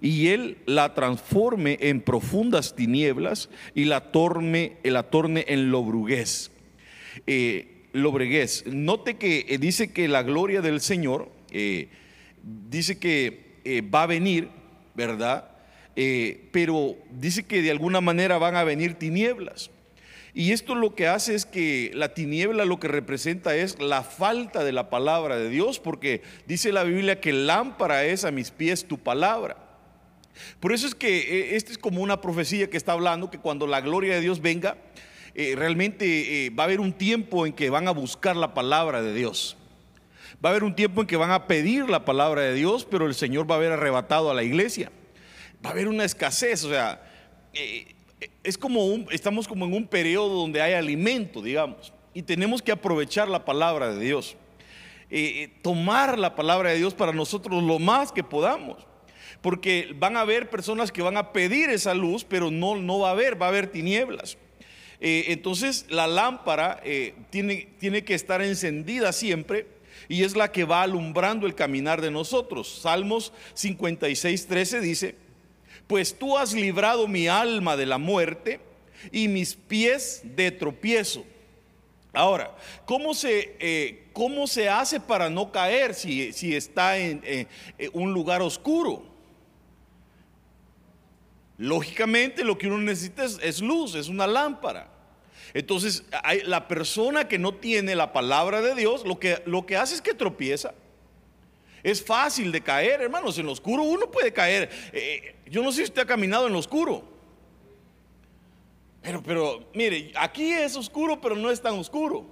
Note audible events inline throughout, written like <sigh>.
y él la transforme en profundas tinieblas y la torne, la torne en lobruguez. Eh, lobreguez. Note que eh, dice que la gloria del Señor, eh, dice que eh, va a venir, ¿verdad? pero dice que de alguna manera van a venir tinieblas. Y esto lo que hace es que la tiniebla lo que representa es la falta de la palabra de Dios, porque dice la Biblia que lámpara es a mis pies tu palabra. Por eso es que esta es como una profecía que está hablando, que cuando la gloria de Dios venga, eh, realmente eh, va a haber un tiempo en que van a buscar la palabra de Dios. Va a haber un tiempo en que van a pedir la palabra de Dios, pero el Señor va a haber arrebatado a la iglesia. Va a haber una escasez, o sea, eh, es como un, estamos como en un periodo donde hay alimento, digamos, y tenemos que aprovechar la palabra de Dios. tomar la palabra de Dios para nosotros lo más que podamos. Porque van a haber personas que van a pedir esa luz, pero no, no va a haber, va a haber tinieblas. Eh, entonces la lámpara eh, tiene, tiene que estar encendida siempre y es la que va alumbrando el caminar de nosotros. Salmos 56, 13 dice, pues tú has librado mi alma de la muerte y mis pies de tropiezo. Ahora, ¿cómo se, eh, ¿cómo se hace para no caer si, si está en un lugar oscuro? Lógicamente lo que uno necesita es, luz, es una lámpara. Entonces, la persona que no tiene la palabra de Dios, lo que, lo que hace es que tropieza. Es fácil de caer, hermanos. En lo oscuro uno puede caer. Eh, yo no sé si usted ha caminado en lo oscuro. Pero, pero, mire, aquí es oscuro, pero no es tan oscuro.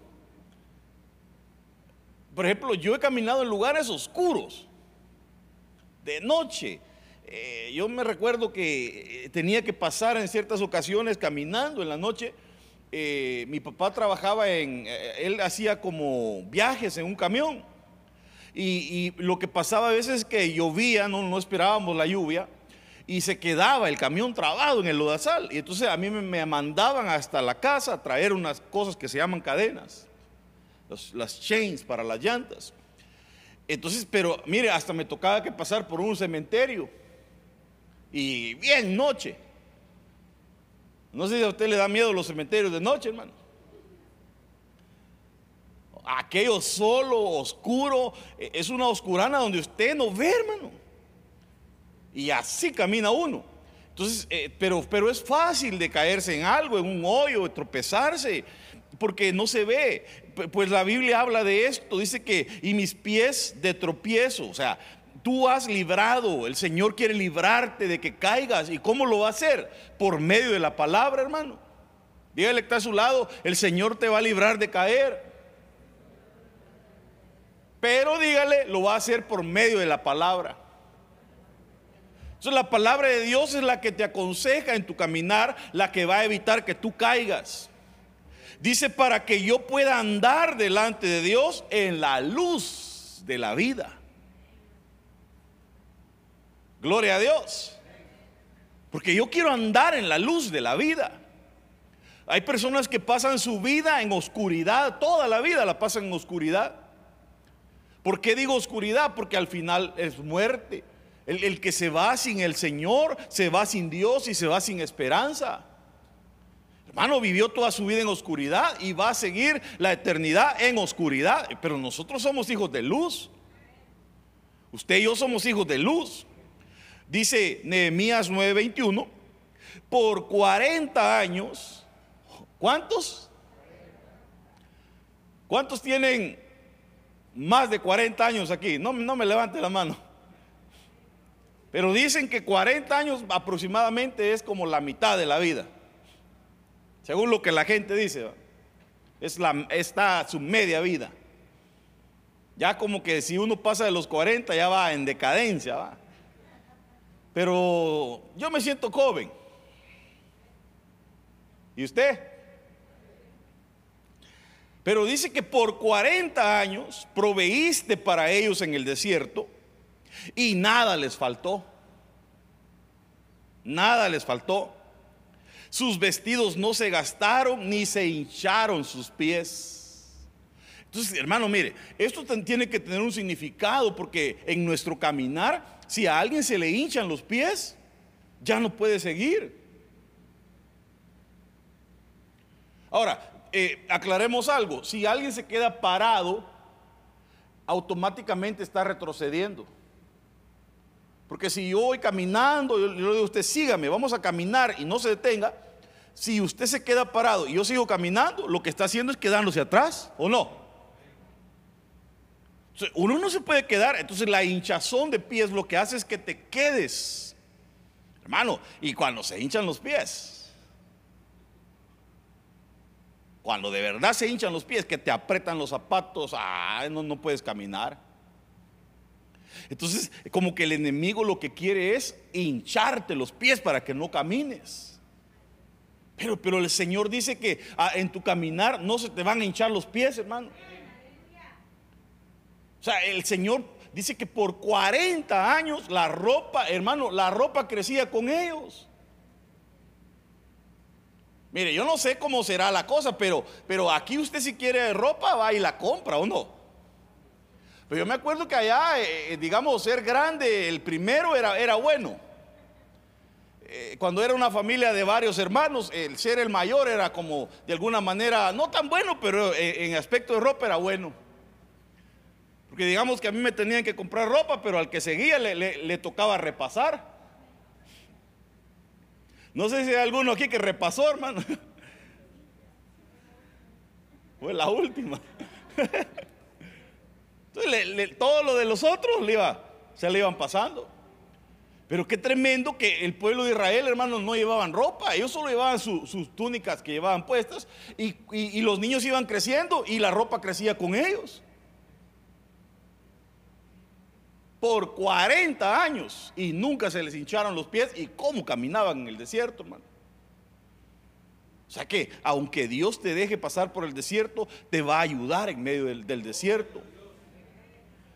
Por ejemplo, yo he caminado en lugares oscuros, de noche, eh, yo me recuerdo que eh, tenía que pasar en ciertas ocasiones caminando en la noche. Eh, mi papá trabajaba en, él hacía como viajes en un camión. Y, lo que pasaba a veces es que llovía, no, no esperábamos la lluvia, y se quedaba el camión trabado en el lodazal. Y entonces a mí me, mandaban hasta la casa a traer unas cosas que se llaman cadenas, las chains para las llantas. Entonces, pero mire, hasta me tocaba que pasar por un cementerio y bien noche. No sé si a usted le da miedo los cementerios de noche, hermano. Aquello solo, oscuro, e, es una oscurana donde usted no ve, hermano. Y así camina uno. Entonces, eh, pero, pero es fácil de caerse en algo, en un hoyo, de tropezarse, porque no se ve. Pues la Biblia habla de esto, dice que, y mis pies de tropiezo, o sea, tú has librado, el Señor quiere librarte de que caigas. ¿Y cómo lo va a hacer? Por medio de la palabra, hermano. Dígale que está a su lado, el Señor te va a librar de caer. Pero dígale, lo va a hacer por medio de la palabra. Entonces la palabra de Dios es la que te aconseja en tu caminar, la que va a evitar que tú caigas. Dice para que yo pueda andar delante de Dios en la luz de la vida. Gloria a Dios. Porque yo quiero andar en la luz de la vida. Hay personas que pasan su vida en oscuridad, toda la vida la pasan en oscuridad. ¿Por qué digo oscuridad? Porque al final es muerte. El, el, que se va sin el Señor, se va sin Dios y se va sin esperanza. Hermano, vivió toda su vida en oscuridad y va a seguir la eternidad en oscuridad. Pero nosotros somos hijos de luz. Usted y yo somos hijos de luz. Dice Nehemías 9:21, por 40 años, ¿cuántos? ¿Cuántos tienen más de 40 años aquí? No, no me levante la mano. Pero dicen que 40 años aproximadamente es como la mitad de la vida. Según lo que la gente dice. Es la, está su media vida. Ya como que si uno pasa de los 40 ya va en decadencia. Pero yo me siento joven. ¿Y usted? Pero dice que por 40 años proveíste para ellos en el desierto y nada les faltó. Nada les faltó. Sus vestidos no se gastaron ni se hincharon sus pies. Entonces, hermano, mire, esto tiene que tener un significado porque en nuestro caminar, si a alguien se le hinchan los pies, ya no puede seguir. Ahora, eh, aclaremos algo, si alguien se queda parado, automáticamente está retrocediendo. Porque si yo voy caminando, yo le digo a usted, sígame, vamos a caminar y no se detenga, si usted se queda parado y yo sigo caminando, lo que está haciendo es quedándose atrás, ¿o no? Uno no se puede quedar, entonces la hinchazón de pies lo que hace es que te quedes, hermano, y cuando se hinchan los pies, cuando de verdad se hinchan los pies, que te apretan los zapatos, no, no puedes caminar. Entonces, como que el enemigo lo que quiere es hincharte los pies para que no camines. Pero, pero el Señor dice que ah, en tu caminar no se te van a hinchar los pies, hermano. O sea, el Señor dice que por 40 años la ropa, hermano, la ropa crecía con ellos. Mire, yo no sé cómo será la cosa, pero, pero aquí usted si quiere ropa va y la compra o no. Pero yo me acuerdo que allá, eh, eh, digamos, ser grande, el primero era, era bueno. Eh, cuando era una familia de varios hermanos, el ser el mayor era como de alguna manera, no tan bueno, pero en aspecto de ropa era bueno. Porque digamos que a mí me tenían que comprar ropa, pero al que seguía le, tocaba repasar. No sé si hay alguno aquí que repasó, hermano. <laughs> Fue la última. <laughs> Entonces, todo lo de los otros le iba, se le iban pasando. Pero qué tremendo que el pueblo de Israel, hermanos, no llevaban ropa. Ellos solo llevaban sus túnicas que llevaban puestas. y los niños iban creciendo y la ropa crecía con ellos. Por 40 años y nunca se les hincharon los pies y cómo caminaban en el desierto, hermano. O sea que aunque Dios te deje pasar por el desierto, te va a ayudar en medio del, desierto.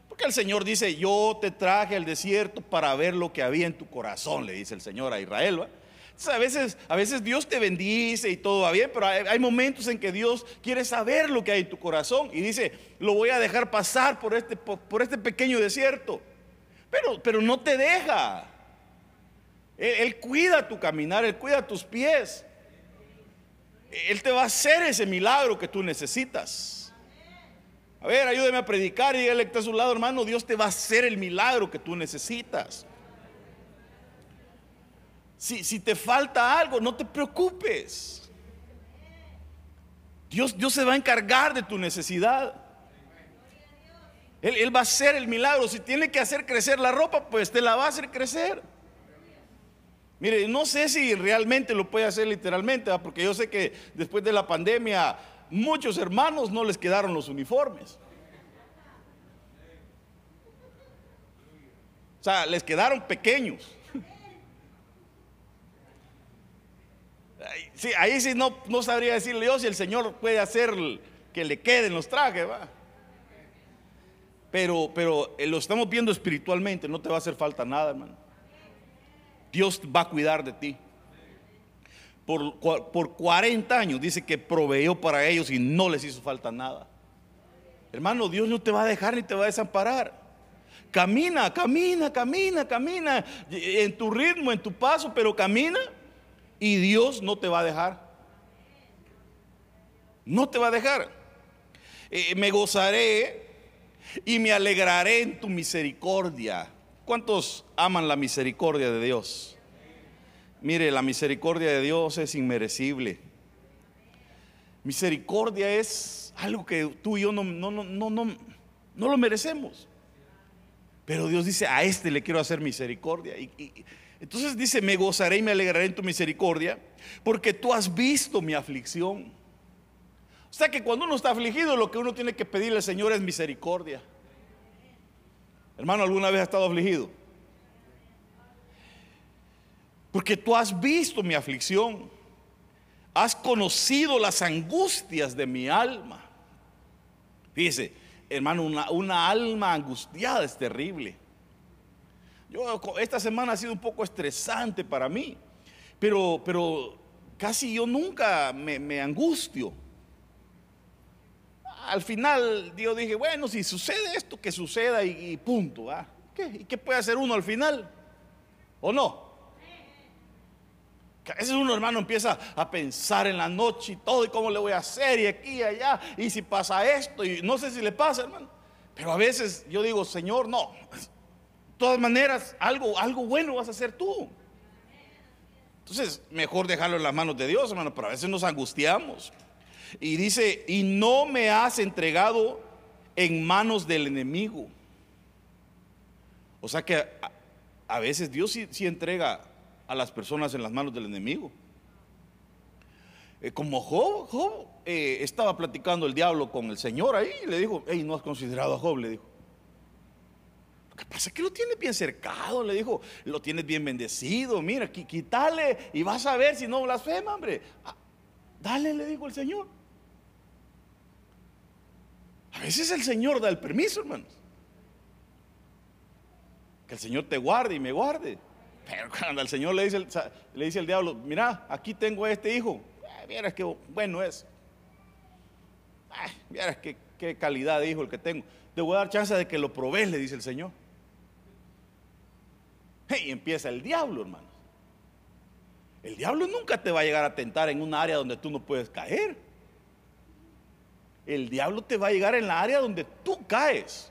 Porque el Señor dice, yo te traje al desierto para ver lo que había en tu corazón, le dice el Señor a Israel. a veces, a veces Dios te bendice y todo va bien, pero hay, momentos en que Dios quiere saber lo que hay en tu corazón y dice, lo voy a dejar pasar por este, por este pequeño desierto. Pero, pero no te deja. Él, cuida tu caminar, Él cuida tus pies. Él te va a hacer ese milagro que tú necesitas. A ver, ayúdeme a predicar y él está a su lado, hermano. Dios te va a hacer el milagro que tú necesitas. Si, si te falta algo, no te preocupes. Dios, Dios se va a encargar de tu necesidad. Él, va a hacer el milagro. Si tiene que hacer crecer la ropa, pues te la va a hacer crecer. Mire, no sé si realmente lo puede hacer literalmente, porque yo sé que después de la pandemia muchos hermanos no les quedaron los uniformes. O sea, les quedaron pequeños. Sí, ahí sí no, no sabría decirle yo si el Señor puede hacer que le queden los trajes. ¿va? Pero, pero eh, lo estamos viendo espiritualmente, no te va a hacer falta nada, hermano. Dios va a cuidar de ti. Por, por 40 años dice que proveyó para ellos y no les hizo falta nada. Hermano, Dios no te va a dejar ni te va a desamparar. Camina, camina, camina, camina en tu ritmo, en tu paso, pero camina y Dios no te va a dejar. No te va a dejar. Eh, me gozaré y me alegraré en tu misericordia. ¿Cuántos aman la misericordia de Dios? Mire, la misericordia de Dios es inmerecible. Misericordia es algo que tú y yo no, no, no, no, no, lo merecemos. Pero Dios dice, a este le quiero hacer misericordia. y, entonces dice, me gozaré y me alegraré en tu misericordia, porque tú has visto mi aflicción o sea que cuando uno está afligido, lo que uno tiene que pedirle al Señor es misericordia. Hermano, ¿alguna vez ha estado afligido? Porque tú has visto mi aflicción, has conocido las angustias de mi alma. Fíjese, hermano, una, una alma angustiada es terrible. Yo, esta semana ha sido un poco estresante para mí, pero, pero casi yo nunca me angustio. Al final yo dije, bueno, si sucede esto, que suceda y, punto. ¿Y qué puede hacer uno al final? ¿O no? a veces uno hermano empieza a pensar en la noche y todo y cómo le voy a hacer y aquí y allá y si pasa esto y no sé si le pasa hermano. Pero a veces yo digo, Señor, no. De todas maneras, algo, algo bueno vas a hacer tú. Entonces, mejor dejarlo en las manos de Dios, hermano, pero a veces nos angustiamos. Y dice, y no me has entregado en manos del enemigo. O sea que a, veces Dios sí entrega a las personas en las manos del enemigo. Eh, como Job, Job eh, estaba platicando el diablo con el Señor ahí y le dijo, hey, no has considerado a Job, le dijo. Lo que pasa es que lo tienes bien cercado, le dijo, lo tienes bien bendecido, mira, quítale y vas a ver si no blasfema, hombre. Ah, dale, le dijo el Señor. A veces el Señor da el permiso, hermanos. Que el Señor te guarde y me guarde. Pero cuando el Señor le dice, le dice al diablo, mira, aquí tengo a este hijo, eh, que bueno es. Eh, qué, qué, calidad de hijo el que tengo. Te voy a dar chance de que lo probes, le dice el Señor. Y empieza el diablo, hermano. El diablo nunca te va a llegar a tentar en un área donde tú no puedes caer. El diablo te va a llegar en la área donde tú caes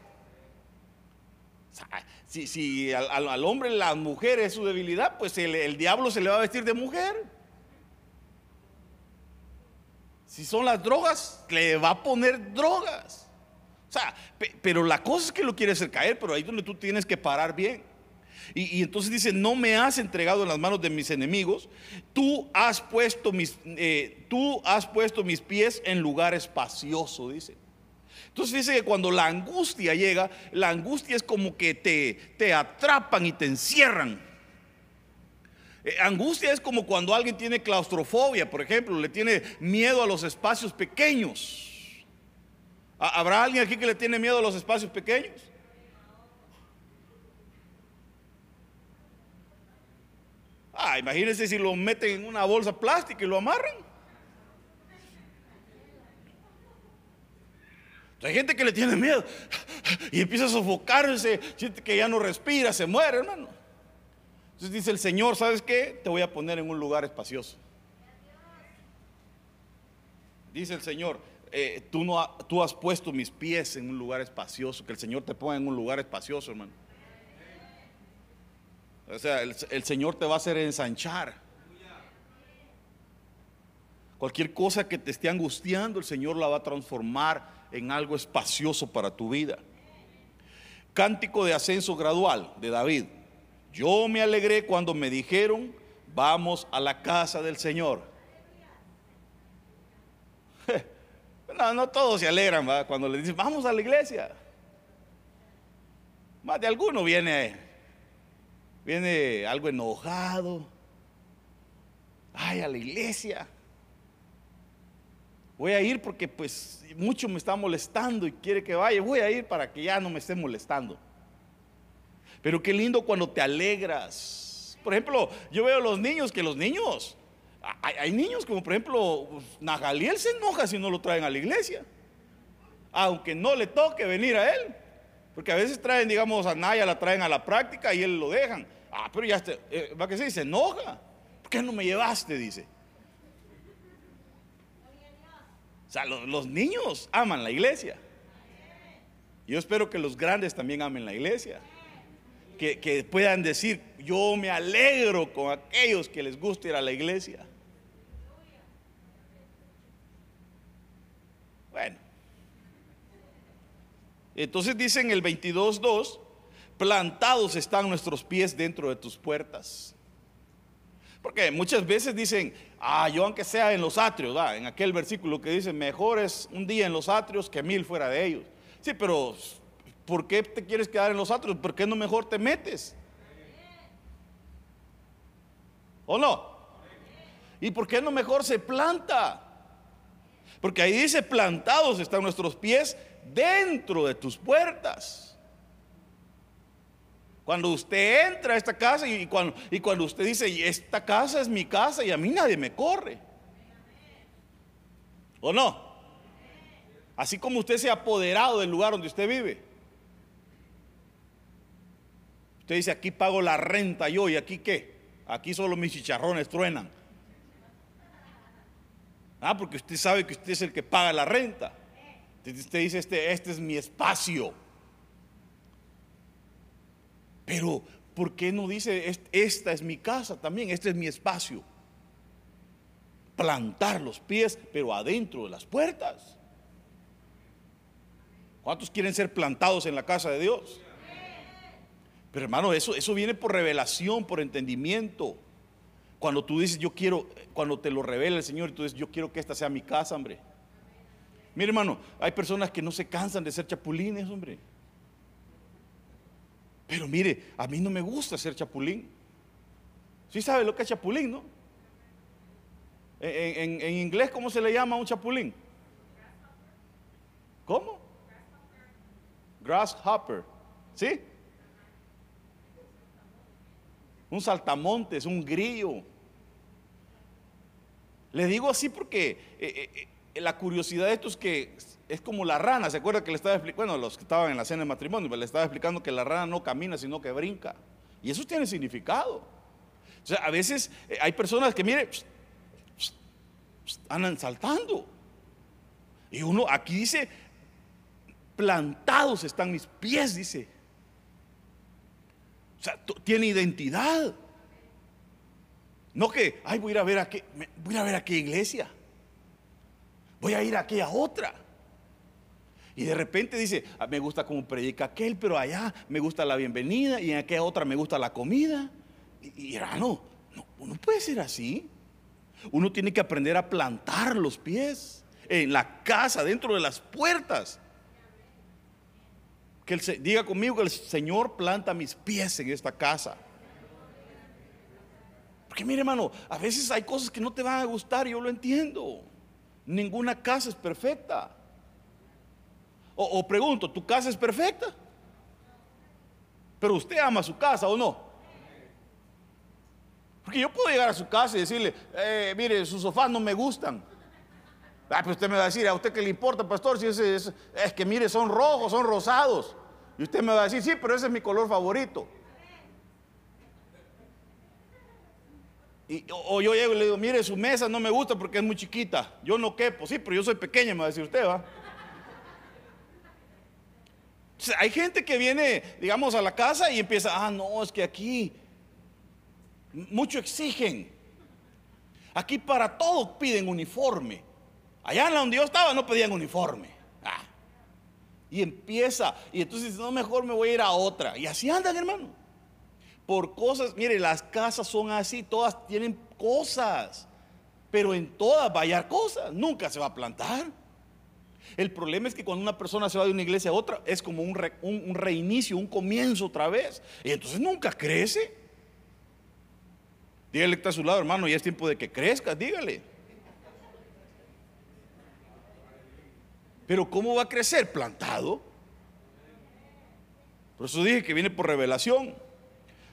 si, al, hombre la mujer es su debilidad, pues el, diablo se le va a vestir de mujer. Si son las drogas, le va a poner drogas. O sea, pero la cosa es que lo quiere hacer caer, pero ahí es donde tú tienes que parar bien. Y, entonces dice, no me has entregado en las manos de mis enemigos, tú has puesto mis, eh, tú has puesto mis pies en lugar espacioso, dice. Entonces dice que cuando la angustia llega, la angustia es como que te, te atrapan y te encierran. Eh, angustia es como cuando alguien tiene claustrofobia, por ejemplo, le tiene miedo a los espacios pequeños. ¿Habrá alguien aquí que le tiene miedo a los espacios pequeños? Ah, imagínense si lo meten en una bolsa plástica y lo amarran. Hay gente que le tiene miedo y empieza a sofocarse, siente que ya no respira, se muere, hermano. Entonces dice el Señor, ¿sabes qué? Te voy a poner en un lugar espacioso. Dice el Señor, eh, tú, no, tú has puesto mis pies en un lugar espacioso, que el Señor te ponga en un lugar espacioso, hermano. O sea, el, Señor te va a hacer ensanchar. Cualquier cosa que te esté angustiando, el Señor la va a transformar en algo espacioso para tu vida. Cántico de ascenso gradual de David. Yo me alegré cuando me dijeron, vamos a la casa del Señor. <laughs> No, no todos se alegran cuando le dicen, vamos a la iglesia. Más de alguno viene, viene algo enojado. Ay, a la iglesia voy a ir porque pues mucho me está molestando y quiere que vaya, voy a ir para que ya no me esté molestando. Pero qué lindo cuando te alegras. Por ejemplo, yo veo a los niños que los niños, hay, niños como por ejemplo, Nagaliel se enoja si no lo traen a la iglesia. Aunque no le toque venir a él. Porque a veces traen, digamos, a Naya, la traen a la práctica y él lo dejan. Ah, pero ya eh, va que se se enoja. ¿Por qué no me llevaste? Dice. O sea, los, niños aman la iglesia. Yo espero que los grandes también amen la iglesia. Que, que, puedan decir, yo me alegro con aquellos que les gusta ir a la iglesia. Bueno. Entonces dicen el 22.2, plantados están nuestros pies dentro de tus puertas. Porque muchas veces dicen, ah, yo aunque sea en los atrios, en aquel versículo que dice, mejor es un día en los atrios que mil fuera de ellos. Sí, pero ¿por qué te quieres quedar en los atrios? ¿Por qué no mejor te metes? ¿O no? ¿Y por qué no mejor se planta? Porque ahí dice, plantados están nuestros pies dentro de tus puertas. Cuando usted entra a esta casa y cuando, usted dice, esta casa es mi casa y a mí nadie me corre. ¿O no? Así como usted se ha apoderado del lugar donde usted vive. Usted dice, aquí pago la renta yo y aquí qué. Aquí solo mis chicharrones truenan. Ah, porque usted sabe que usted es el que paga la renta. Usted dice, este, este es mi espacio. Pero, ¿por qué no dice, esta es mi casa también, este es mi espacio? Plantar los pies, pero adentro de las puertas. ¿Cuántos quieren ser plantados en la casa de Dios? Pero hermano, eso, eso viene por revelación, por entendimiento. Cuando tú dices, yo quiero, cuando te lo revela el Señor, tú dices, yo quiero que esta sea mi casa, hombre. Mire, hermano, hay personas que no se cansan de ser chapulines, hombre. Pero mire, a mí no me gusta ser chapulín. ¿Sí sabe lo que es chapulín, no? En, en inglés, ¿cómo se le llama a un chapulín? ¿Cómo? Grasshopper. ¿Sí? Un saltamontes, un grillo. Le digo así porque eh, eh, eh, la curiosidad de esto es que es como la rana. ¿Se acuerda que le estaba explicando, bueno, los que estaban en la cena de matrimonio, le estaba explicando que la rana no camina, sino que brinca. Y eso tiene significado. O sea, a veces hay personas que, mire, andan saltando. Y uno aquí dice, plantados están mis pies, dice. O sea, tiene identidad. No que, ay, voy a ir a ver a qué, voy a ver a qué iglesia. Voy a ir a aquella otra. Y de repente dice, ah, me gusta como predica aquel, pero allá me gusta la bienvenida y en aquella otra me gusta la comida. Y, y no, uno puede ser así. Uno tiene que aprender a plantar los pies en la casa, dentro de las puertas. Que el, diga conmigo que el Señor planta mis pies en esta casa. Porque mire hermano, a veces hay cosas que no te van a gustar, yo lo entiendo. Ninguna casa es perfecta. O, pregunto, ¿tu casa es perfecta? Pero usted ama su casa o no? Porque yo puedo llegar a su casa y decirle, eh, mire, sus sofás no me gustan. Ah, pues usted me va a decir, ¿a usted qué le importa, pastor? Si es, es, que mire, son rojos, son rosados. Y usted me va a decir, sí, pero ese es mi color favorito. Y, o yo llego y le digo, mire, su mesa no me gusta porque es muy chiquita. Yo no quepo, sí, pero yo soy pequeña, me va a decir usted, ¿va? hay gente que viene, digamos, a la casa y empieza, ah, no, es que aquí mucho exigen. Aquí para todos piden uniforme. Allá en la donde yo estaba no pedían uniforme. Ah. Y empieza, y entonces no, mejor me voy a ir a otra. Y así andan, hermano. Por cosas, mire, las casas son así, todas tienen cosas. Pero en todas va a hallar cosas, nunca se va a plantar. El problema es que cuando una persona se va de una iglesia a otra, es como un, un reinicio, un comienzo otra vez. Y entonces nunca crece. Dígale que está a su lado, hermano, ya es tiempo de que crezca, dígale. Pero ¿cómo va a crecer? Plantado. Por eso dije que viene por revelación.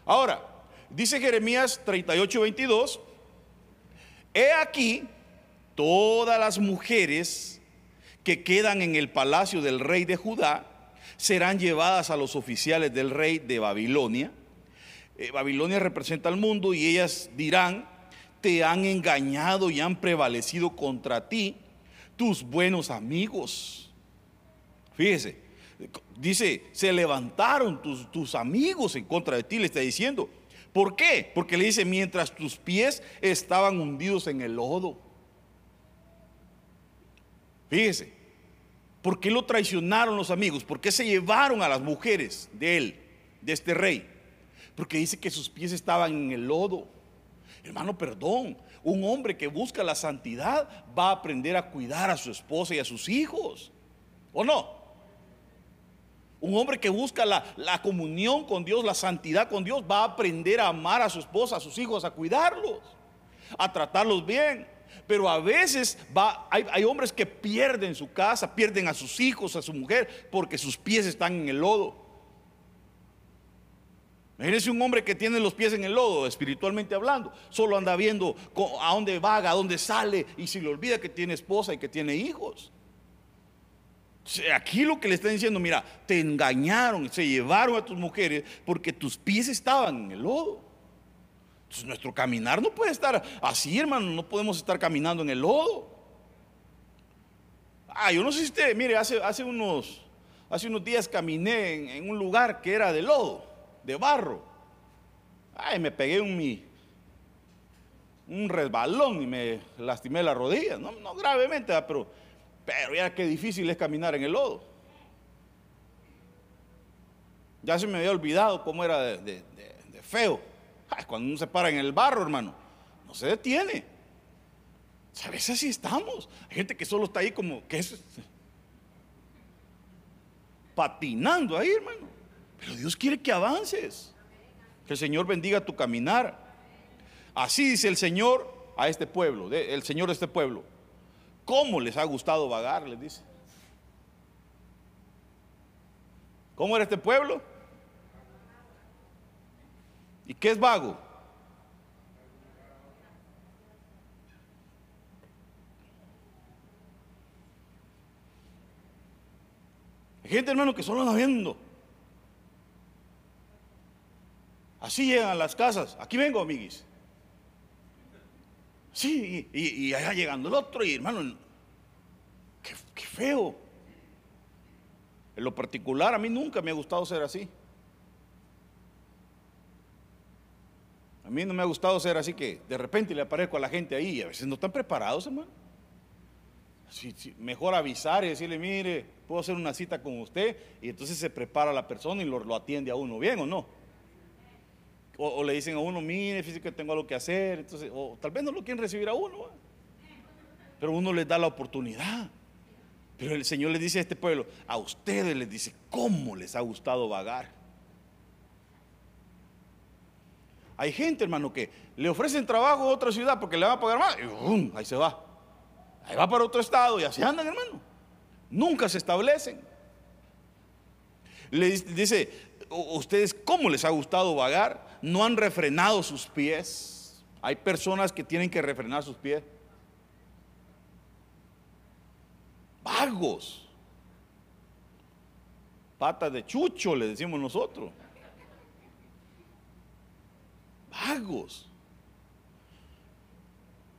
Ahora, dice Jeremías 38, 22, he aquí todas las mujeres que quedan en el palacio del rey de Judá serán llevadas a los oficiales del rey de Babilonia. Eh, Babilonia representa al mundo y ellas dirán, te han engañado y han prevalecido contra ti tus buenos amigos. Fíjese, dice, se levantaron tus, tus amigos en contra de ti, le está diciendo. ¿Por qué? Porque le dice, mientras tus pies estaban hundidos en el lodo. Fíjese, ¿por qué lo traicionaron los amigos? ¿Por qué se llevaron a las mujeres de él, de este rey? Porque dice que sus pies estaban en el lodo. Hermano, perdón, un hombre que busca la santidad va a aprender a cuidar a su esposa y a sus hijos. ¿O no? Un hombre que busca la, comunión con Dios, la santidad con Dios, va a aprender a amar a su esposa, a sus hijos, a cuidarlos, a tratarlos bien. Pero a veces va, hay, hay hombres que pierden su casa, pierden a sus hijos, a su mujer, porque sus pies están en el lodo. Imagínese un hombre que tiene los pies en el lodo, espiritualmente hablando, solo anda viendo a dónde vaga, a dónde sale, y si le olvida que tiene esposa y que tiene hijos. Aquí lo que le están diciendo, mira, te engañaron, se llevaron a tus mujeres porque tus pies estaban en el lodo. Entonces nuestro caminar no puede estar así, hermano, no podemos estar caminando en el lodo. Ah, yo no sé si usted, mire, hace, hace, unos, hace unos días caminé en, en un lugar que era de lodo, de barro. Ay, me pegué un, mi, un resbalón y me lastimé la rodilla. No, no gravemente, pero, pero ya qué difícil es caminar en el lodo. Ya se me había olvidado cómo era de, feo. cuando uno se para en el barro, hermano, no se detiene. A veces así estamos. Hay gente que solo está ahí como que es patinando ahí, hermano. Pero Dios quiere que avances. Que el Señor bendiga tu caminar. Así dice el Señor a este pueblo, el Señor de este pueblo. ¿Cómo les ha gustado vagar? Les dice. ¿Cómo era este pueblo? ¿Y qué es vago? Hay gente, hermano, que solo anda viendo. Así llegan a las casas. Aquí vengo, amiguis. Sí, y, allá llegando el otro, y hermano, qué, feo. En lo particular, a mí nunca me ha gustado ser así. A mí no me ha gustado ser así que de repente le aparezco a la gente ahí y a veces no están preparados, hermano. mejor avisar y decirle, mire, puedo hacer una cita con usted y entonces se prepara la persona y lo, lo atiende a uno bien o no. O, le dicen a uno, mire, fíjese que tengo algo que hacer. Entonces, o tal vez no lo quieren recibir a uno. Pero uno les da la oportunidad. Pero el Señor le dice a este pueblo, a ustedes les dice, ¿cómo les ha gustado vagar? Hay gente, hermano, que le ofrecen trabajo a otra ciudad porque le van a pagar más. Y ahí se va. Ahí va para otro estado y así andan, hermano. Nunca se establecen. Le dice, ¿ustedes cómo les ha gustado vagar? no han refrenado sus pies. Hay personas que tienen que refrenar sus pies. Vagos. Patas de chucho, le decimos nosotros. Vagos.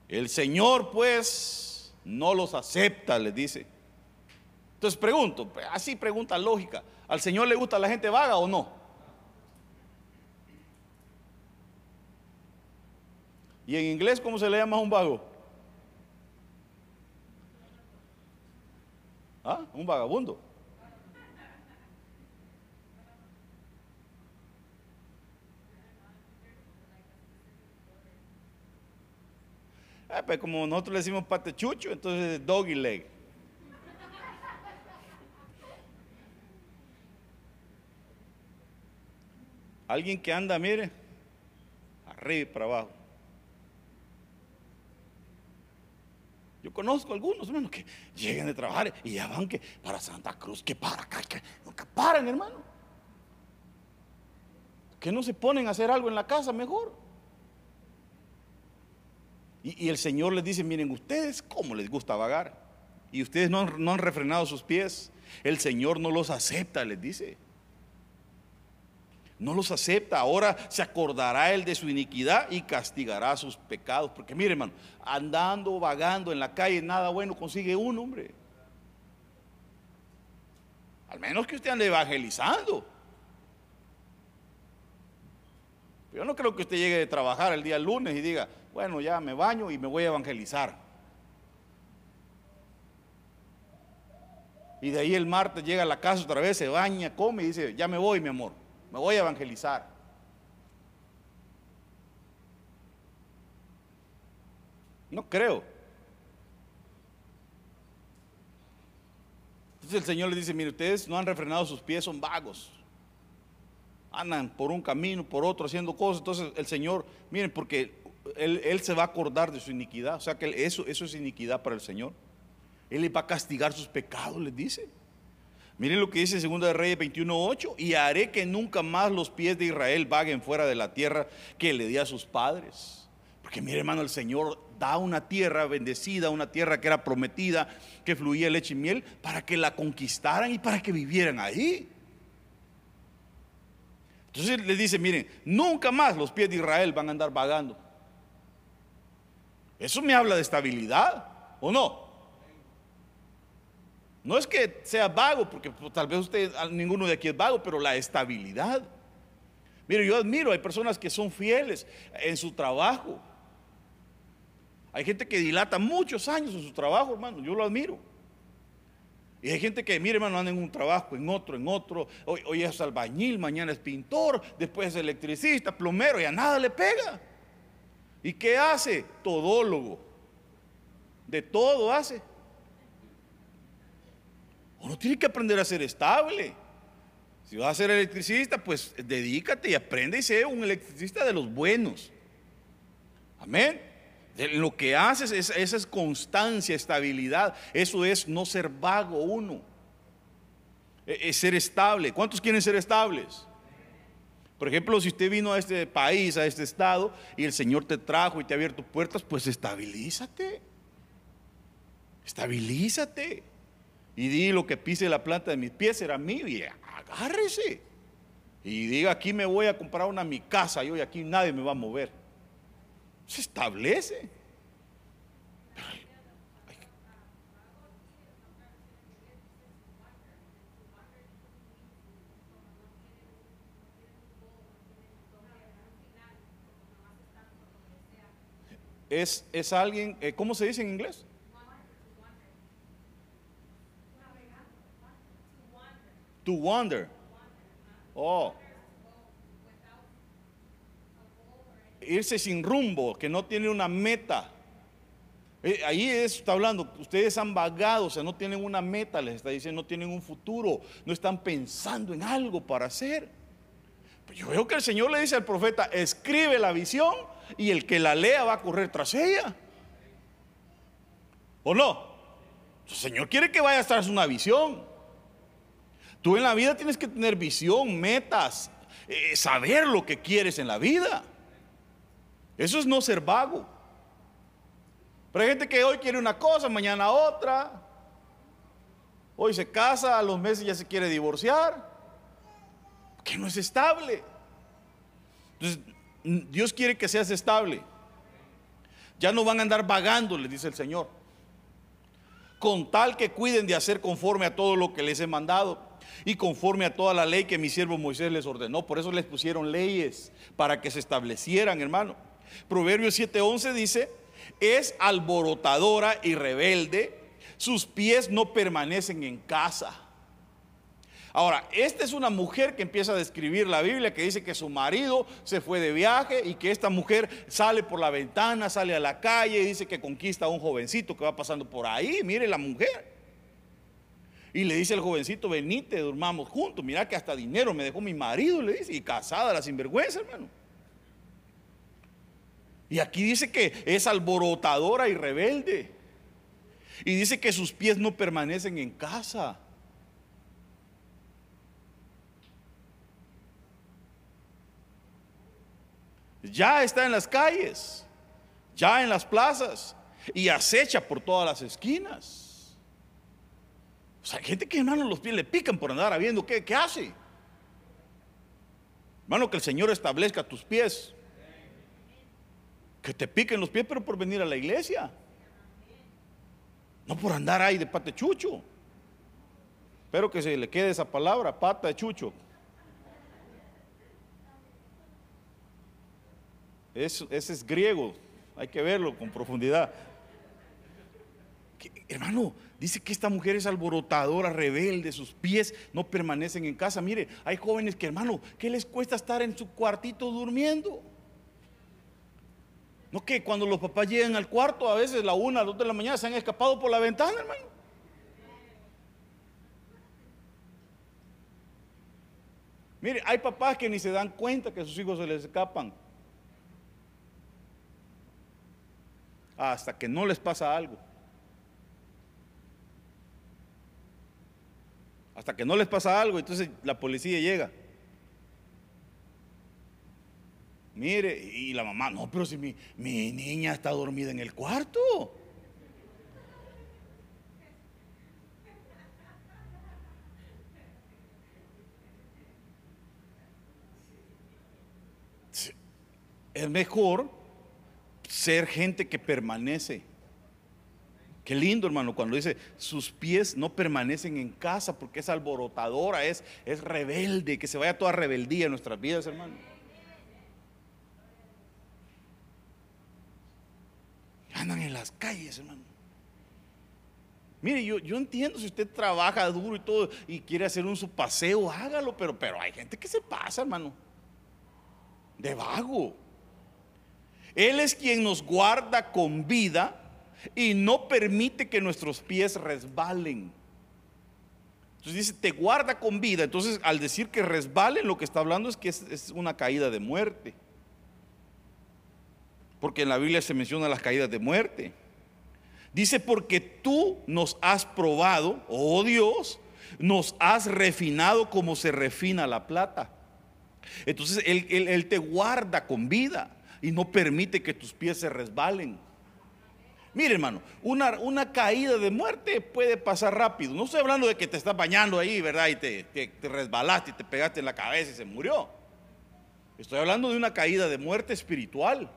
El Señor pues no los acepta, les dice. Entonces pregunto, así pregunta lógica, ¿al Señor le gusta la gente vaga o no? ¿Y en inglés cómo se le llama a un vago? ¿Ah? Un vagabundo. Ah, pues como nosotros le decimos patechucho, entonces doggy leg. Alguien que anda, mire, arriba y para abajo. Yo conozco algunos, hermano, que llegan de trabajar y ya van que para Santa Cruz, que para acá, nunca paran, hermano. Que no se ponen a hacer algo en la casa mejor. Y, el Señor les dice, miren, ustedes cómo les gusta vagar. Y ustedes no han refrenado sus pies. El Señor no los acepta, les dice no los acepta. Ahora se acordará él de su iniquidad y castigará sus pecados. Porque mire, hermano, andando, vagando en la calle, nada bueno consigue uno, hombre. Al menos que usted ande evangelizando. Yo no creo que usted llegue de trabajar el día lunes y diga, bueno, ya me baño y me voy a evangelizar. Y de ahí el martes llega a la casa otra vez, se baña, come y dice, ya me voy, mi amor. Me voy a evangelizar. No creo. Entonces el Señor le dice, mire, ustedes no han refrenado sus pies, son vagos. Andan por un camino, por otro, haciendo cosas. Entonces el Señor, miren, porque Él, se va a acordar de su iniquidad. O sea que eso, eso es iniquidad para el Señor. Él le va a castigar sus pecados, les dice. Miren lo que dice 2 de Reyes 21:8, y haré que nunca más los pies de Israel vaguen fuera de la tierra que le di a sus padres. Porque mire hermano, el Señor da una tierra bendecida, una tierra que era prometida, que fluía leche y miel, para que la conquistaran y para que vivieran ahí. Entonces les dice, miren, nunca más los pies de Israel van a andar vagando. Eso me habla de estabilidad, ¿o no? No es que sea vago, porque pues, tal vez usted, ninguno de aquí es vago, pero la estabilidad. Mire, yo admiro, hay personas que son fieles en su trabajo. Hay gente que dilata muchos años en su trabajo, hermano, yo lo admiro. Y hay gente que, mire, hermano, anda en un trabajo, en otro, en otro. Hoy es albañil, mañana es pintor, después es electricista, plomero, y a nada le pega. ¿Y qué hace? Todólogo. De todo hace. Uno tiene que aprender a ser estable. Si vas a ser electricista, pues dedícate y aprende y sé un electricista de los buenos. Amén. Lo que haces es, esa es constancia, estabilidad. Eso es no ser vago uno. E, es ser estable. ¿Cuántos quieren ser estables? Por ejemplo, si usted vino a este país, a este estado, y el Señor te trajo y te ha abierto puertas, pues estabilízate. Estabilízate. Y di lo que pise la planta de mis pies será mío. Y agárrese. Y diga, aquí me voy a comprar una mi casa, y aquí nadie me va a mover. Se establece. es, es alguien, eh, ¿cómo se dice en inglés? To wander. Oh. Irse sin rumbo, que no tiene una meta. Eh, ahí está hablando, ustedes han vagado, o sea, no tienen una meta, les está diciendo, no tienen un futuro, no están pensando en algo para hacer. Pero yo veo que el Señor le dice al profeta, escribe la visión y el que la lea va a correr tras ella. ¿O no? El Señor quiere que vayas tras una visión. Tú en la vida tienes que tener visión, metas, eh, saber lo que quieres en la vida. Eso es no ser vago. Pero hay gente que hoy quiere una cosa, mañana otra. Hoy se casa, a los meses ya se quiere divorciar. Que no es estable. Entonces, Dios quiere que seas estable. Ya no van a andar vagando, les dice el Señor. Con tal que cuiden de hacer conforme a todo lo que les he mandado y conforme a toda la ley que mi siervo Moisés les ordenó. Por eso les pusieron leyes para que se establecieran, hermano. Proverbios 7:11 dice, es alborotadora y rebelde, sus pies no permanecen en casa. Ahora, esta es una mujer que empieza a describir la Biblia, que dice que su marido se fue de viaje y que esta mujer sale por la ventana, sale a la calle y dice que conquista a un jovencito que va pasando por ahí. Mire la mujer. Y le dice al jovencito, venite, durmamos juntos. Mira que hasta dinero me dejó mi marido, le dice, y casada la sinvergüenza, hermano. Y aquí dice que es alborotadora y rebelde. Y dice que sus pies no permanecen en casa. ya está en las calles, ya en las plazas y acecha por todas las esquinas. O sea, hay gente que hermano los pies le pican por andar viendo qué, qué hace. Hermano, que el Señor establezca tus pies. Que te piquen los pies, pero por venir a la iglesia. No por andar ahí de pate chucho. Espero que se le quede esa palabra, pata de chucho. ese es griego, hay que verlo con profundidad. Hermano, dice que esta mujer es alborotadora, rebelde, sus pies no permanecen en casa. Mire, hay jóvenes que, hermano, ¿qué les cuesta estar en su cuartito durmiendo? No que cuando los papás llegan al cuarto, a veces la una, las dos de la mañana se han escapado por la ventana, hermano. Mire, hay papás que ni se dan cuenta que sus hijos se les escapan. hasta que no les pasa algo. Hasta que no les pasa algo, entonces la policía llega. Mire, y la mamá, no, pero si mi, mi niña está dormida en el cuarto. Es mejor ser gente que permanece. Qué lindo, hermano, cuando dice sus pies no permanecen en casa porque es alborotadora, es, es rebelde, que se vaya toda rebeldía en nuestras vidas, hermano. Andan en las calles, hermano. Mire, yo, yo entiendo si usted trabaja duro y todo y quiere hacer un su paseo, hágalo, pero, pero hay gente que se pasa, hermano. De vago. Él es quien nos guarda con vida y no permite que nuestros pies resbalen. Entonces dice, te guarda con vida. Entonces al decir que resbalen, lo que está hablando es que es, una caída de muerte. Porque en la Biblia se menciona las caídas de muerte. Dice, porque tú nos has probado, oh Dios, nos has refinado como se refina la plata. Entonces él te guarda con vida y no permite que tus pies se resbalen. Mire, hermano, una, caída de muerte puede pasar rápido. No estoy hablando de que te estás bañando ahí, ¿verdad? Y te resbalaste y te pegaste en la cabeza y se murió. Estoy hablando de una caída de muerte espiritual.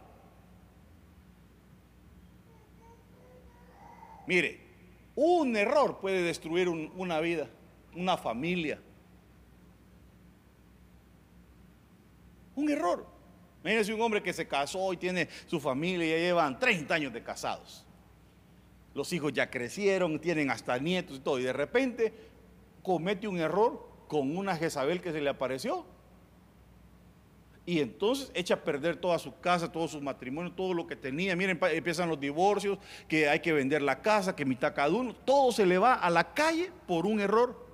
Mire, un error puede destruir una vida, una familia. Un error. Imagínense un hombre que se casó y tiene su familia y ya llevan 30 años de casados. Los hijos ya crecieron, tienen hasta nietos y todo. Y de repente comete un error con una Jezabel que se le apareció. Y entonces echa a perder toda su casa, todo su matrimonio, todo lo que tenía. Miren, empiezan los divorcios, que hay que vender la casa, que mitad cada uno. Todo se le va a la calle por un error.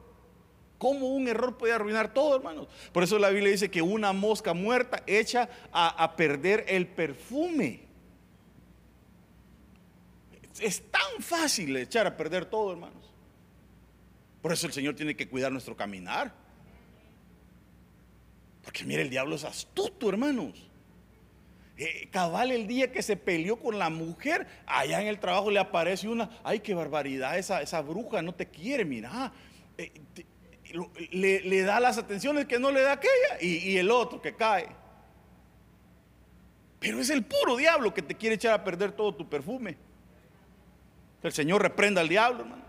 ¿Cómo un error puede arruinar todo, hermanos? Por eso la Biblia dice que una mosca muerta echa a, perder el perfume. Es tan fácil echar a perder todo, hermanos. Por eso el Señor tiene que cuidar nuestro caminar. Porque mire, el diablo es astuto, hermanos. Eh, cabal el día que se peleó con la mujer, allá en el trabajo le aparece una, ay, qué barbaridad, esa, esa bruja no te quiere, mira. Eh, le, da las atenciones que no le da aquella y, el otro que cae. Pero es el puro diablo que te quiere echar a perder todo tu perfume. el Señor reprenda al diablo, hermano.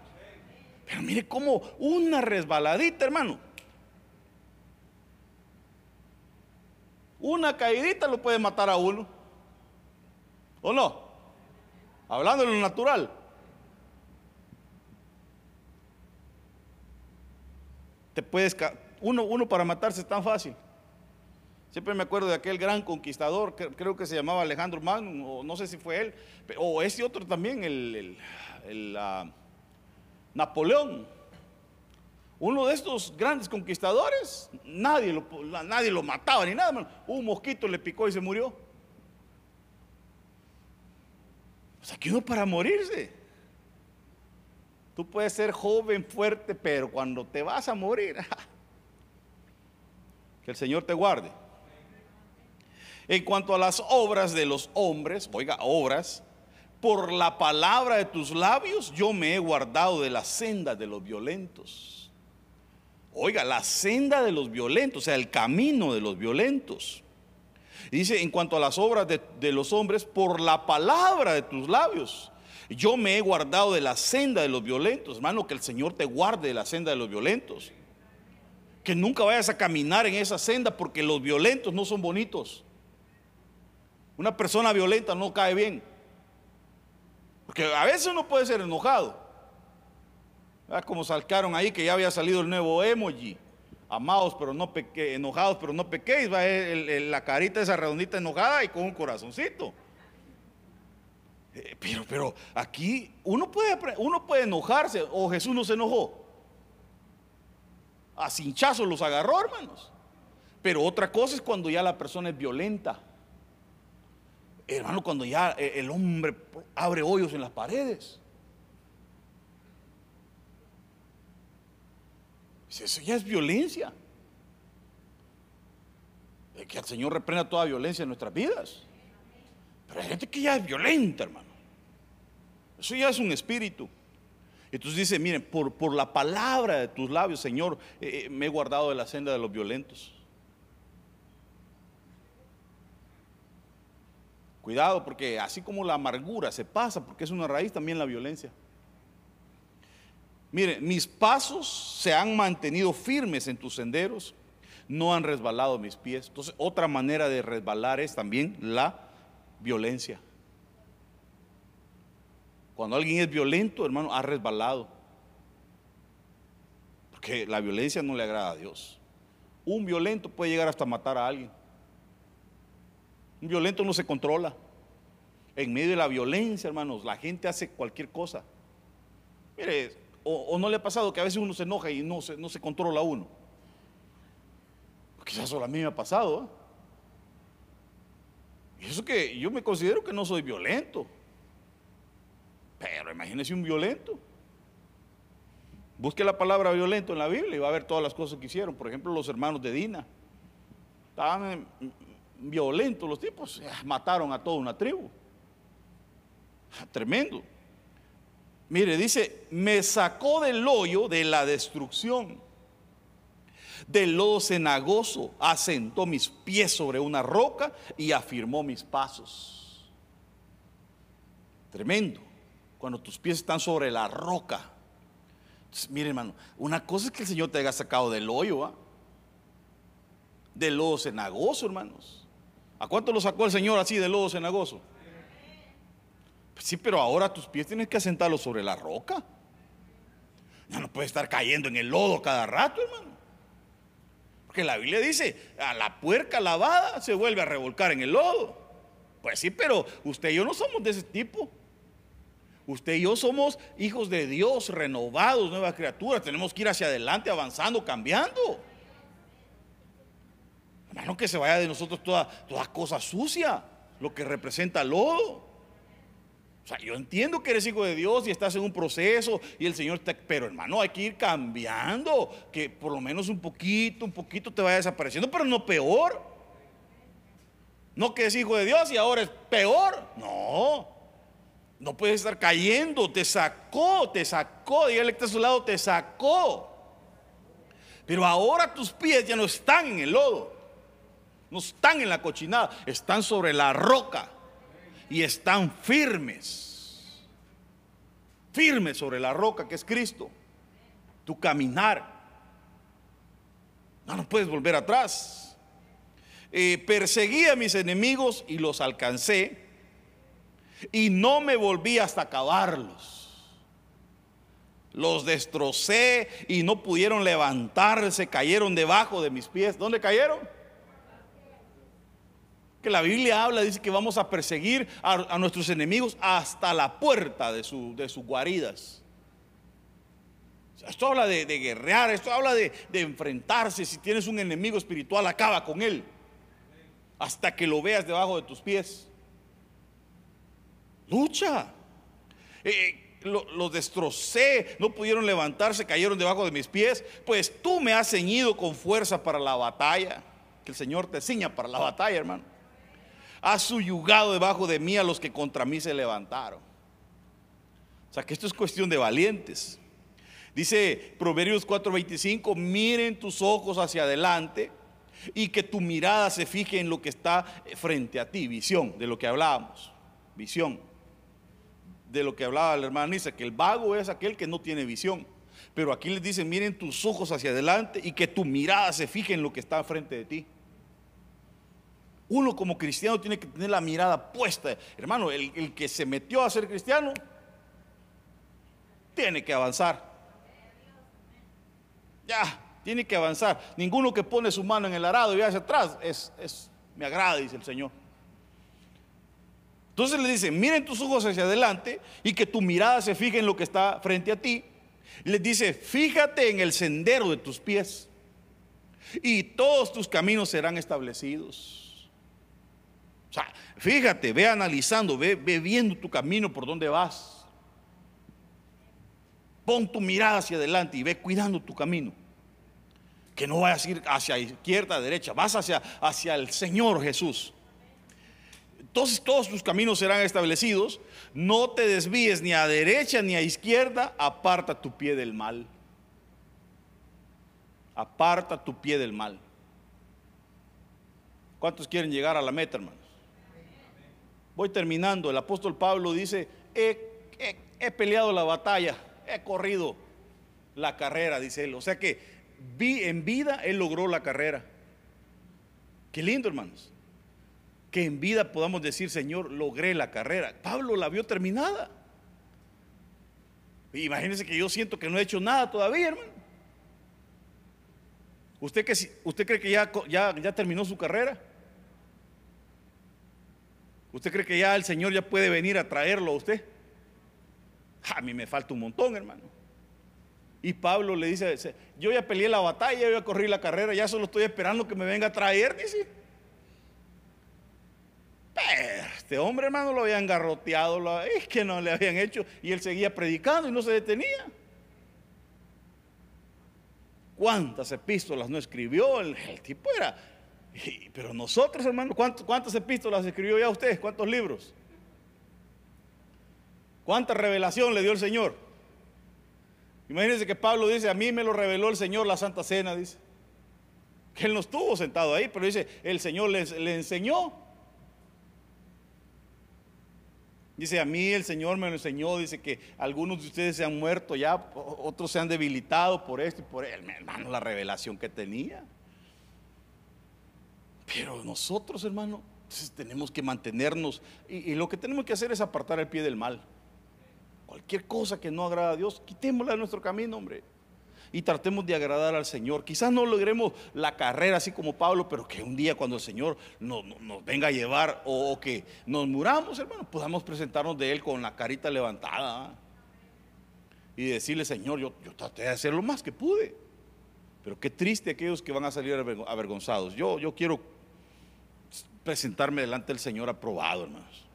Pero mire cómo una resbaladita, hermano. Una caidita lo puede matar a uno. ¿O no? Hablando de lo natural. Te puedes, uno, uno para matarse es tan fácil. Siempre me acuerdo de aquel gran conquistador, creo que se llamaba Alejandro Magno, o no sé si fue él, o ese otro también, el, Napoleón. Uno de estos grandes conquistadores, nadie lo, nadie lo mataba ni nada, un mosquito le picó y se murió. O sea, que uno para morirse. Tú puedes ser joven, fuerte, pero cuando te vas a morir, <laughs> que el Señor te guarde. En cuanto a las obras de los hombres, oiga, obras, por la palabra de tus labios yo me he guardado de la senda de los violentos. Oiga, la senda de los violentos, o sea, el camino de los violentos. dice, en cuanto a las obras de, los hombres, por la palabra de tus labios yo me he guardado de la senda de los violentos. Hermano, que el Señor te guarde de la senda de los violentos. Que nunca vayas a caminar en esa senda porque los violentos no son bonitos. Una persona violenta no cae bien. Porque a veces uno puede ser enojado. Como salcaron ahí que ya había salido el nuevo emoji. Amados pero no pequé, enojados pero no pequéis. Va la carita esa redondita enojada y con un corazoncito. Eh, pero, pero aquí uno puede, uno puede enojarse, o Jesús no se enojó. A cinchazos los agarró, hermanos. Pero otra cosa es cuando ya la persona es violenta. Hermano, cuando ya eh, el hombre abre hoyos en las paredes. Eso ya es violencia. que el Señor reprenda toda violencia en nuestras vidas. Pero hay gente que ya es violenta, hermano. Eso ya es un espíritu. Entonces dice, miren, por, por la palabra de tus labios, Señor, eh, eh, me he guardado de la senda de los violentos. Cuidado, porque así como la amargura se pasa, porque es una raíz también la violencia. Miren, mis pasos se han mantenido firmes en tus senderos, no han resbalado mis pies. Entonces, otra manera de resbalar es también la violencia. Cuando alguien es violento, hermano, ha resbalado. Porque la violencia no le agrada a Dios. Un violento puede llegar hasta matar a alguien. Un violento no se controla. En medio de la violencia, hermanos, la gente hace cualquier cosa. Mire, o, no le ha pasado que a veces uno se enoja y no se, no se controla uno. Quizás solo a mí me ha pasado. ¿eh? Y eso que yo me considero que no soy violento. Pero imagínese un violento. Busque la palabra violento en la Biblia y va a ver todas las cosas que hicieron. Por ejemplo, los hermanos de Dina. Estaban violentos los tipos. Mataron a toda una tribu. Tremendo. Mire, dice, me sacó del hoyo de la destrucción. Del lodo cenagoso asentó mis pies sobre una roca y afirmó mis pasos. Tremendo cuando tus pies están sobre la roca. Entonces, mire, hermano, una cosa es que el Señor te haya sacado del hoyo, ¿ah? del lodo cenagoso, hermanos. ¿A cuánto lo sacó el Señor así del lodo cenagoso? Pues sí, pero ahora tus pies tienes que asentarlos sobre la roca. Ya no puedes estar cayendo en el lodo cada rato, hermano. Porque la Biblia dice, a la puerca lavada se vuelve a revolcar en el lodo. Pues sí, pero usted y yo no somos de ese tipo. Usted y yo somos hijos de Dios, renovados, nuevas criaturas. Tenemos que ir hacia adelante, avanzando, cambiando. Hermano, que se vaya de nosotros toda, toda cosa sucia, lo que representa lodo. O sea, yo entiendo que eres hijo de Dios y estás en un proceso y el Señor está, pero hermano, hay que ir cambiando, que por lo menos un poquito, un poquito te vaya desapareciendo, pero no peor. No que es hijo de Dios y ahora es peor. No, no puedes estar cayendo, te sacó, te sacó, dígale que está a su lado, te sacó. Pero ahora tus pies ya no están en el lodo, no están en la cochinada, están sobre la roca y están firmes. Firmes sobre la roca que es Cristo. Tu caminar. No, no puedes volver atrás. Eh, perseguí a mis enemigos y los alcancé y no me volví hasta acabarlos. Los destrocé y no pudieron levantarse, cayeron debajo de mis pies. ¿Dónde cayeron? Que la Biblia habla, dice que vamos a perseguir a, nuestros enemigos hasta la puerta de, sus guaridas. Esto habla de, guerrear, esto habla de enfrentarse. Si tienes un enemigo espiritual, acaba con él. Hasta que lo veas debajo de tus pies. Lucha. Eh, los destrocé, no pudieron levantarse, cayeron debajo de mis pies. Pues tú me has ceñido con fuerza para la batalla. Que el Señor te ciña para la batalla, hermano. Has suyugado debajo de mí a los que contra mí se levantaron. O sea que esto es cuestión de valientes. Dice Proverbios 4:25, miren tus ojos hacia adelante y que tu mirada se fije en lo que está frente a ti, visión, de lo que hablábamos, visión de lo que hablaba la hermana Nisa, que el vago es aquel que no tiene visión. Pero aquí les dice, miren tus ojos hacia adelante y que tu mirada se fije en lo que está frente de ti. Uno como cristiano tiene que tener la mirada puesta. Hermano, el, el que se metió a ser cristiano tiene que avanzar. Ya, tiene que avanzar. Ninguno que pone su mano en el arado y hacia atrás es, es me agrada, dice el Señor. Entonces le dice, miren tus ojos hacia adelante y que tu mirada se fije en lo que está frente a ti. Les dice, fíjate en el sendero de tus pies y todos tus caminos serán establecidos. O sea, fíjate, ve analizando, ve, ve viendo tu camino por dónde vas. Pon tu mirada hacia adelante y ve cuidando tu camino. Que no vayas a ir hacia izquierda, derecha, vas hacia, hacia el Señor Jesús. Entonces todos tus caminos serán establecidos. No te desvíes ni a derecha ni a izquierda. Aparta tu pie del mal. Aparta tu pie del mal. ¿Cuántos quieren llegar a la meta, hermanos? Voy terminando. El apóstol Pablo dice, he, peleado la batalla, he corrido la carrera, dice él. O sea que vi, en vida él logró la carrera. Qué lindo, hermanos. Que en vida podamos decir, Señor, logré la carrera. Pablo la vio terminada. Imagínense que yo siento que no he hecho nada todavía, hermano. ¿Usted, que, usted cree que ya, ya, ya terminó su carrera? ¿Usted cree que ya el Señor ya puede venir a traerlo a usted? A mí me falta un montón, hermano. Y Pablo le dice, yo ya peleé la batalla, yo ya corrí la carrera, ya solo estoy esperando que me venga a traer, dice. Pero este hombre, hermano, lo habían garroteado, es que no le habían hecho, y él seguía predicando y no se detenía. ¿Cuántas epístolas no escribió? El, tipo era. pero nosotros, hermano, ¿cuántas epístolas escribió ya usted? ¿Cuántos libros? ¿Cuánta revelación le dio el Señor? Imagínense que Pablo dice, a mí me lo reveló el Señor la Santa Cena, dice. Que él no estuvo sentado ahí, pero dice, el Señor le enseñó. Dice, a mí el Señor me lo enseñó, dice que algunos de ustedes se han muerto ya, otros se han debilitado por esto y por él. Hermano, la revelación que tenía. Pero nosotros, hermano, tenemos que mantenernos y, y, lo que tenemos que hacer es apartar el pie del mal. Cualquier cosa que no agrada a Dios, quitémosla de nuestro camino, hombre y tratemos de agradar al Señor. Quizás no logremos la carrera así como Pablo, pero que un día cuando el Señor nos, venga a llevar o, que nos muramos, hermano, podamos presentarnos de Él con la carita levantada ¿ah? y decirle, Señor, yo, yo traté de hacer lo más que pude. Pero qué triste aquellos que van a salir avergonzados. Yo, yo quiero presentarme delante del Señor aprobado, hermanos.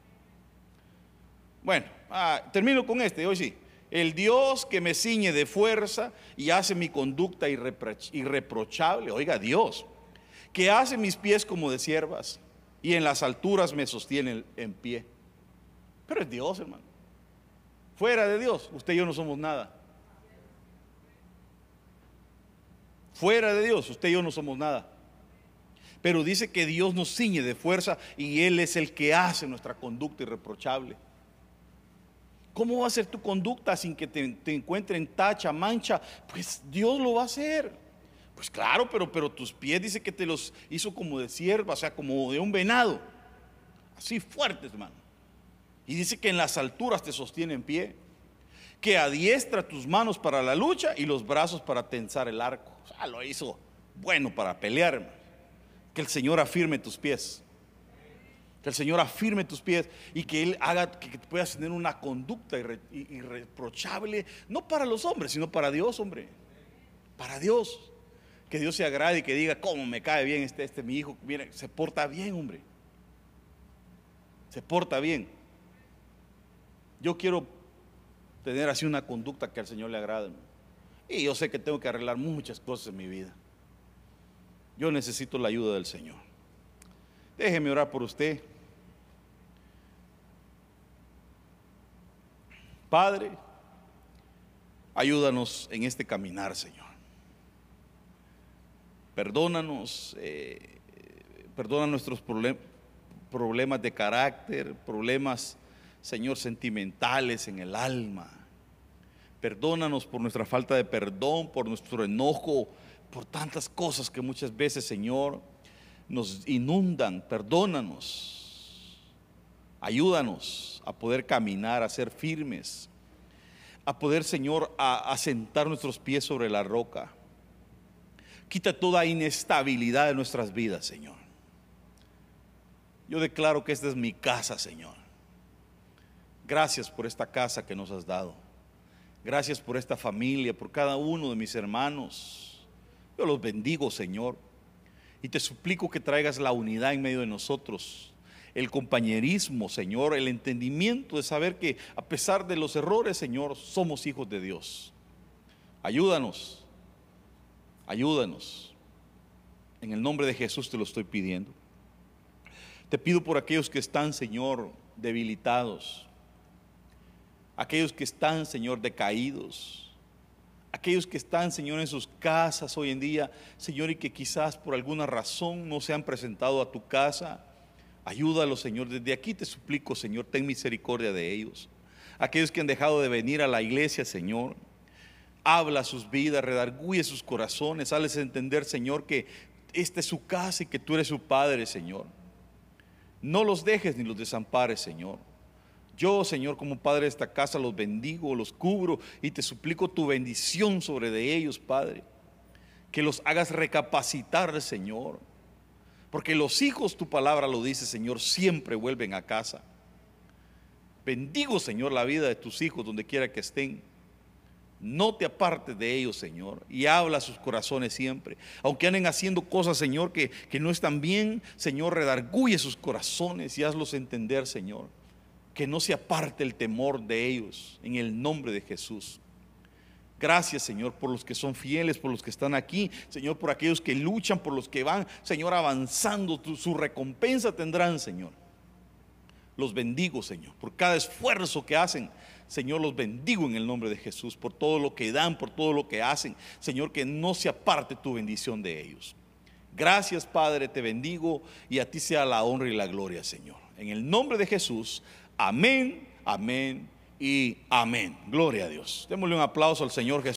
Bueno, ah, termino con este, hoy sí el Dios que me ciñe de fuerza y hace mi conducta irreprochable, oiga Dios, que hace mis pies como de siervas y en las alturas me sostiene en pie. Pero es Dios, hermano. Fuera de Dios, usted y yo no somos nada. Fuera de Dios, usted y yo no somos nada. Pero dice que Dios nos ciñe de fuerza y Él es el que hace nuestra conducta irreprochable. ¿Cómo va a ser tu conducta sin que te, encuentren tacha, mancha? Pues Dios lo va a hacer. Pues claro, pero, pero tus pies dice que te los hizo como de sierva, o sea, como de un venado. Así fuertes, hermano. Y dice que en las alturas te sostiene en pie. Que adiestra tus manos para la lucha y los brazos para tensar el arco. O sea, lo hizo bueno para pelear, hermano. Que el Señor afirme tus pies. Que el Señor afirme tus pies y que Él haga que puedas tener una conducta irreprochable, no para los hombres, sino para Dios, hombre. Para Dios. Que Dios se agrade y que diga, ¿cómo me cae bien este, este mi hijo? Se porta bien, hombre. Se porta bien. Yo quiero tener así una conducta que al Señor le agrade. Y yo sé que tengo que arreglar muchas cosas en mi vida. Yo necesito la ayuda del Señor. Déjeme orar por usted. Padre, ayúdanos en este caminar, Señor. Perdónanos, eh, perdona nuestros problemas de carácter, problemas, Señor, sentimentales en el alma. Perdónanos por nuestra falta de perdón, por nuestro enojo, por tantas cosas que muchas veces, Señor, nos inundan. Perdónanos. Ayúdanos a poder caminar, a ser firmes, a poder, Señor, a, asentar nuestros pies sobre la roca. Quita toda inestabilidad de nuestras vidas, Señor. Yo declaro que esta es mi casa, Señor. Gracias por esta casa que nos has dado. Gracias por esta familia, por cada uno de mis hermanos. Yo los bendigo, Señor. Y te suplico que traigas la unidad en medio de nosotros el compañerismo, Señor, el entendimiento de saber que a pesar de los errores, Señor, somos hijos de Dios. Ayúdanos, ayúdanos. En el nombre de Jesús te lo estoy pidiendo. Te pido por aquellos que están, Señor, debilitados. Aquellos que están, Señor, decaídos. Aquellos que están, Señor, en sus casas hoy en día, Señor, y que quizás por alguna razón no se han presentado a tu casa. Ayúdalos, Señor. Desde aquí te suplico, Señor, ten misericordia de ellos. Aquellos que han dejado de venir a la iglesia, Señor. Habla sus vidas, redarguye sus corazones, hazles entender, Señor, que esta es su casa y que tú eres su Padre, Señor. No los dejes ni los desampares, Señor. Yo, Señor, como Padre de esta casa, los bendigo, los cubro y te suplico tu bendición sobre de ellos, Padre. Que los hagas recapacitar, Señor. Porque los hijos, tu palabra lo dice, Señor, siempre vuelven a casa. Bendigo, Señor, la vida de tus hijos donde quiera que estén. No te apartes de ellos, Señor, y habla a sus corazones siempre. Aunque anden haciendo cosas, Señor, que, que no están bien, Señor, redarguye sus corazones y hazlos entender, Señor. Que no se aparte el temor de ellos, en el nombre de Jesús. Gracias, Señor, por los que son fieles, por los que están aquí, Señor, por aquellos que luchan, por los que van, Señor, avanzando. su recompensa tendrán, Señor. Los bendigo, Señor, por cada esfuerzo que hacen Señor, los bendigo en el nombre de Jesús por todo lo que dan, por todo lo que hacen. Señor, que no se aparte tu bendición de ellos. Gracias, Padre, te bendigo y a ti sea la honra y la gloria, Señor. En el nombre de Jesús, amén, amén y amén. Gloria a Dios. Démosle un aplauso al Señor Jesús.